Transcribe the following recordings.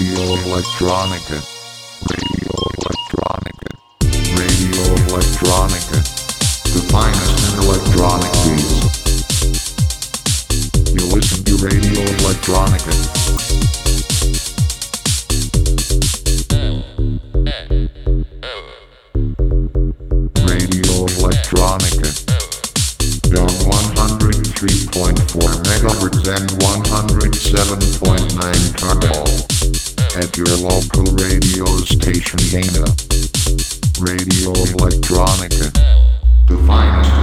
Radio Electronica. Radio Electronica. Radio Electronica. The finest in electronic beats. You listen to Radio Electronica. Radio Electronica. On 103.4 megahertz and 107.9 kernel. At your local radio station Dana. Radio Electronica. The finest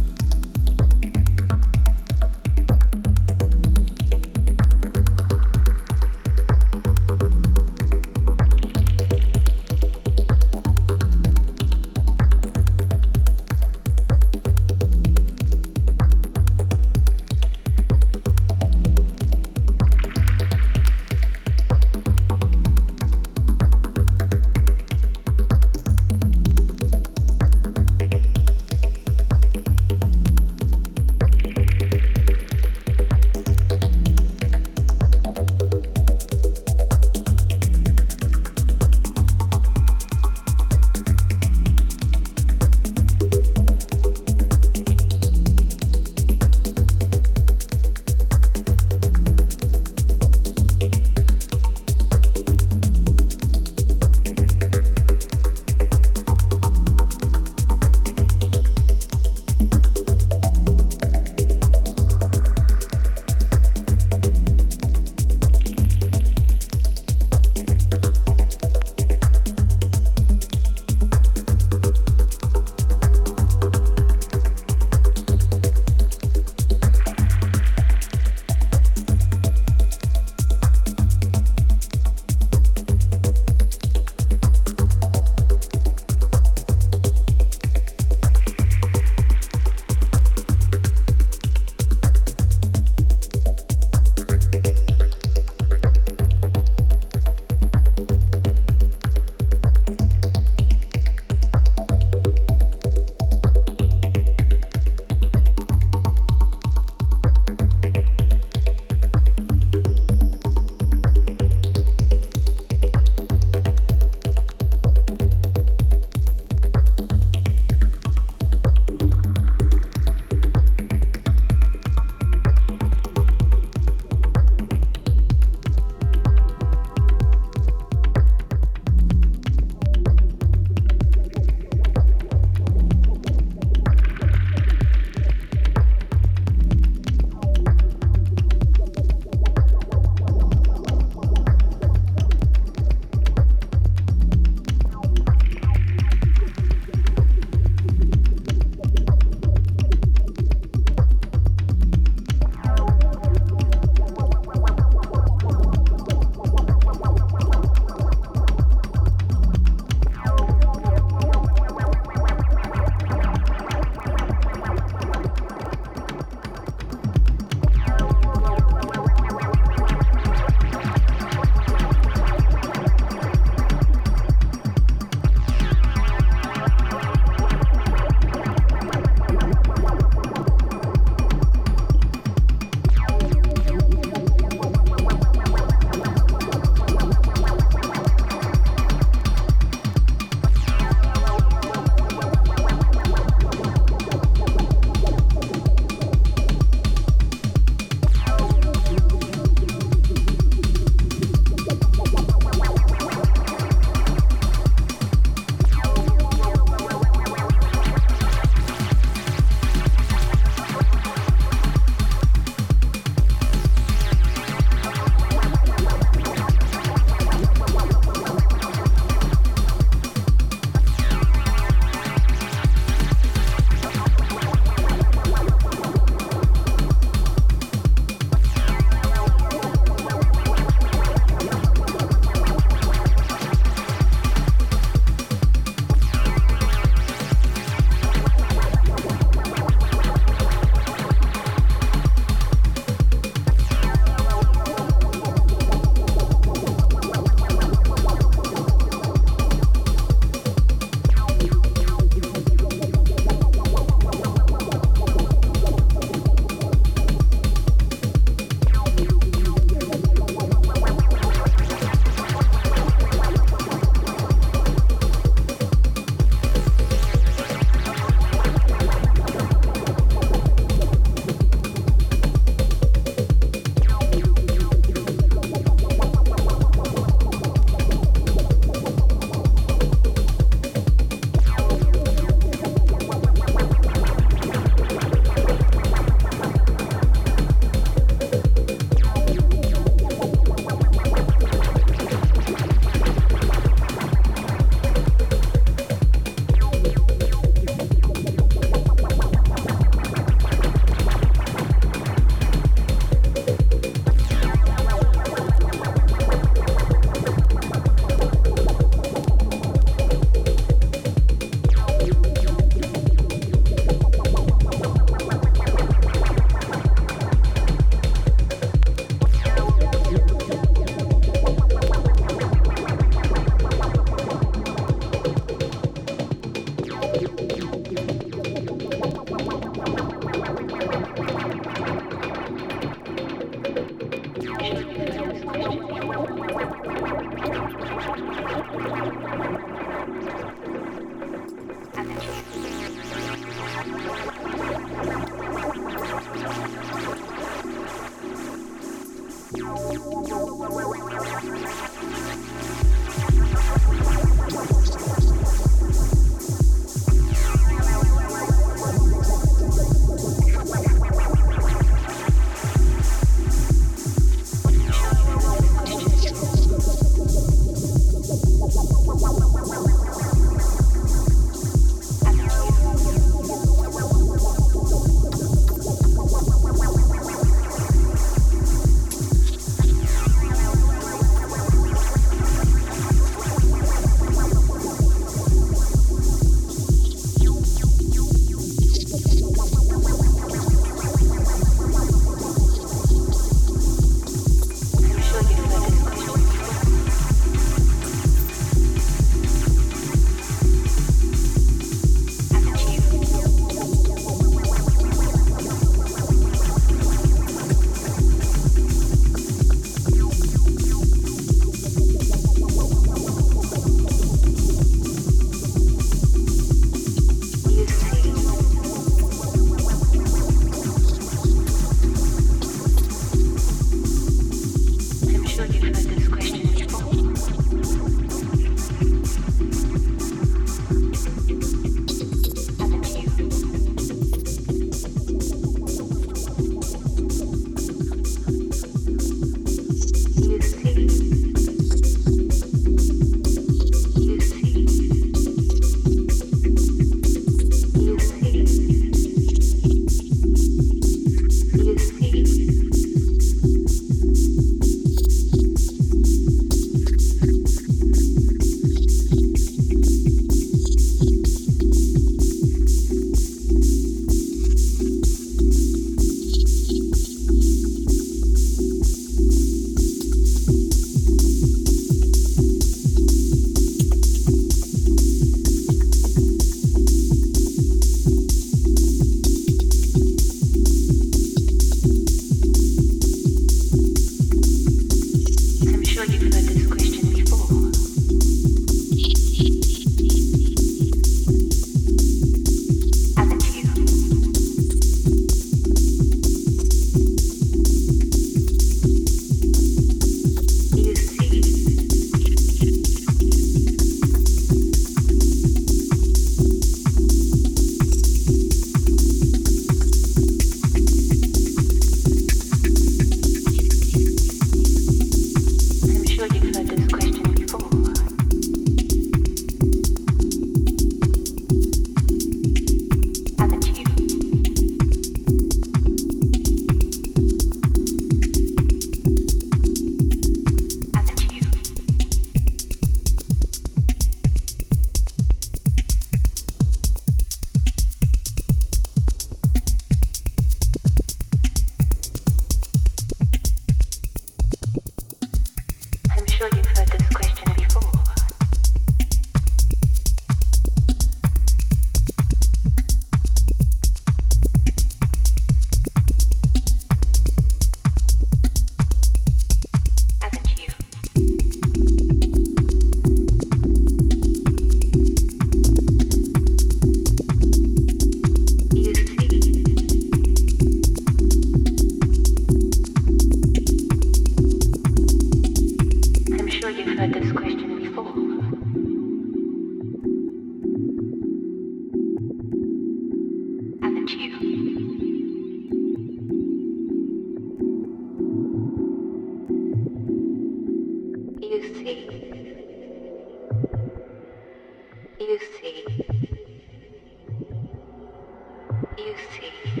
you see.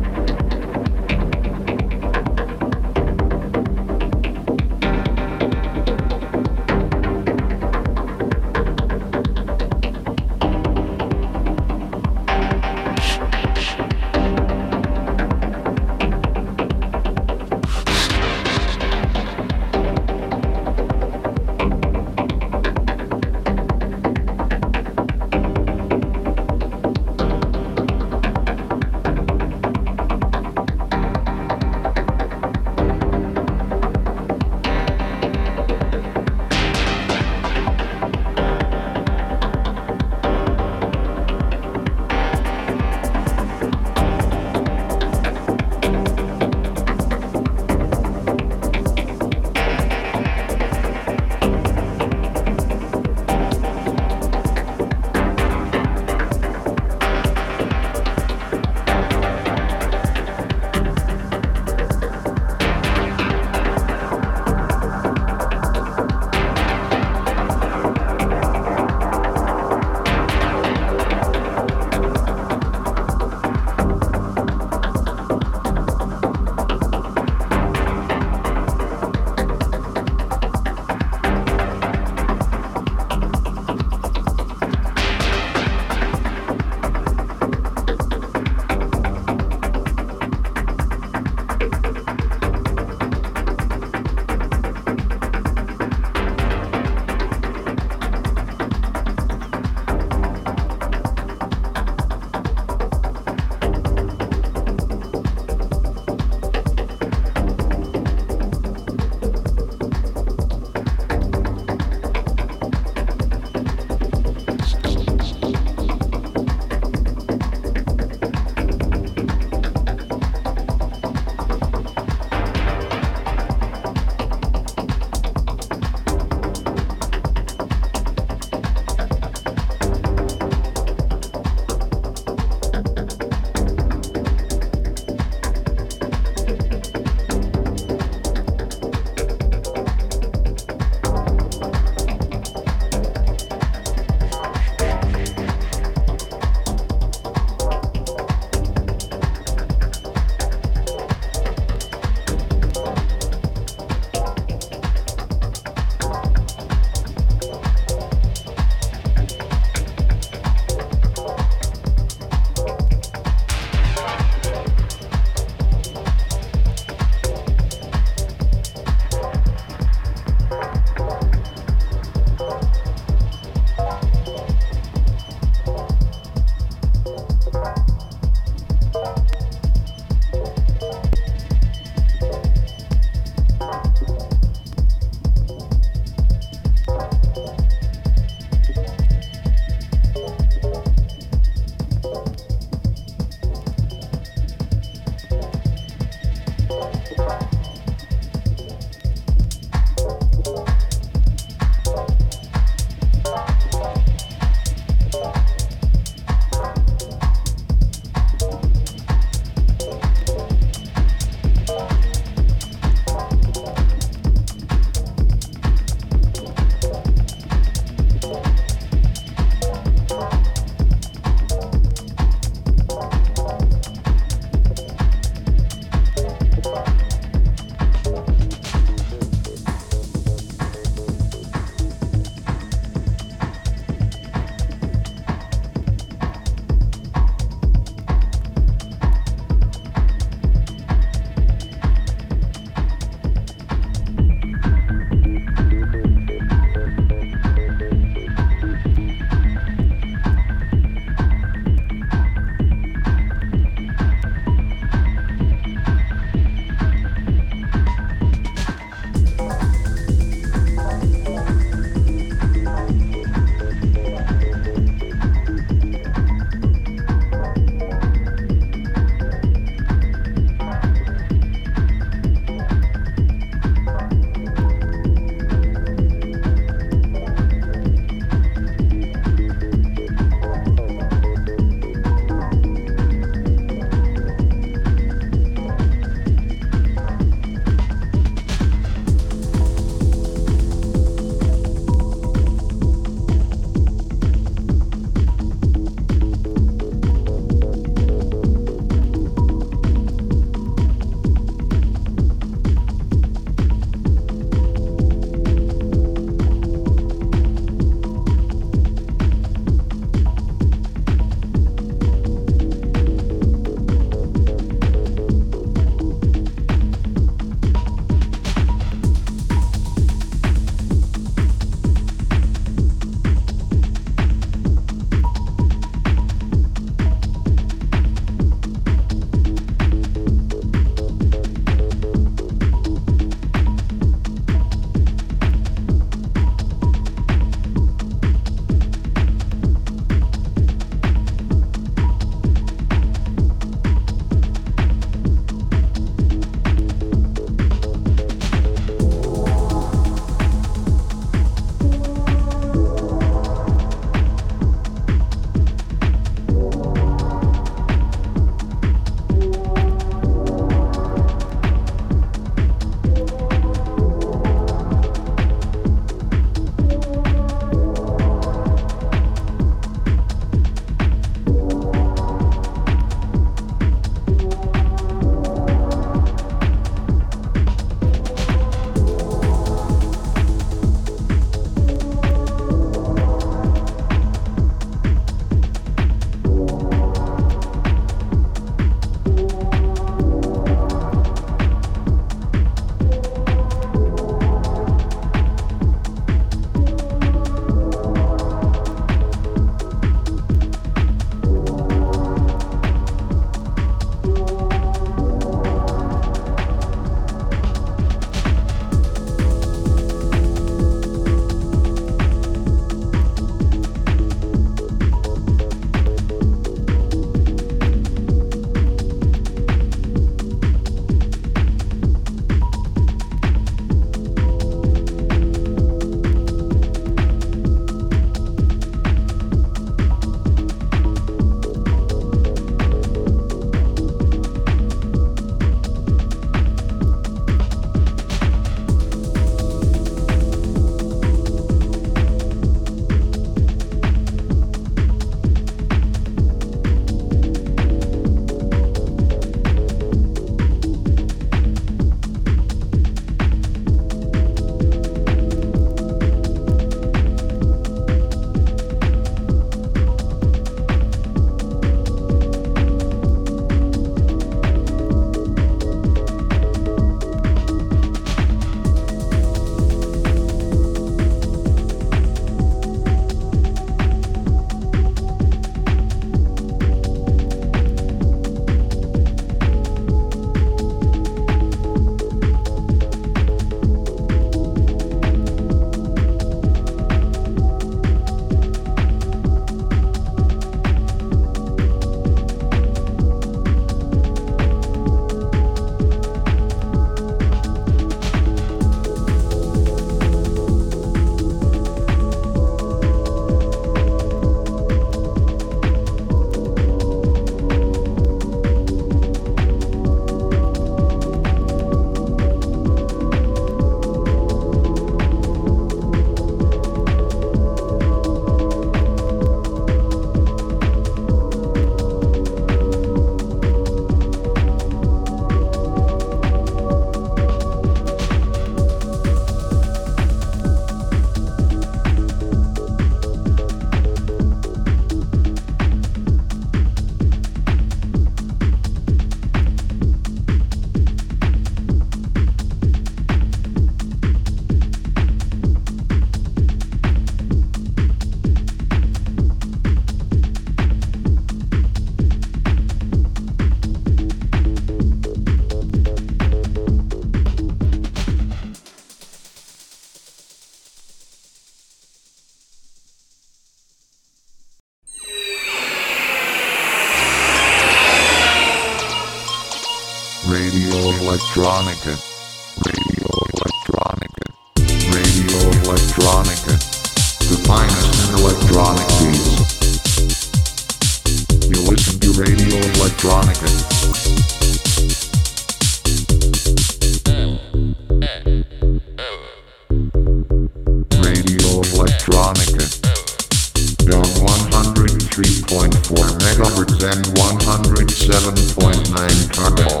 Seven point nine Carmel.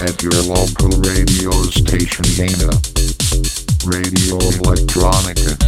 At your local radio station Hana Radio Electronica.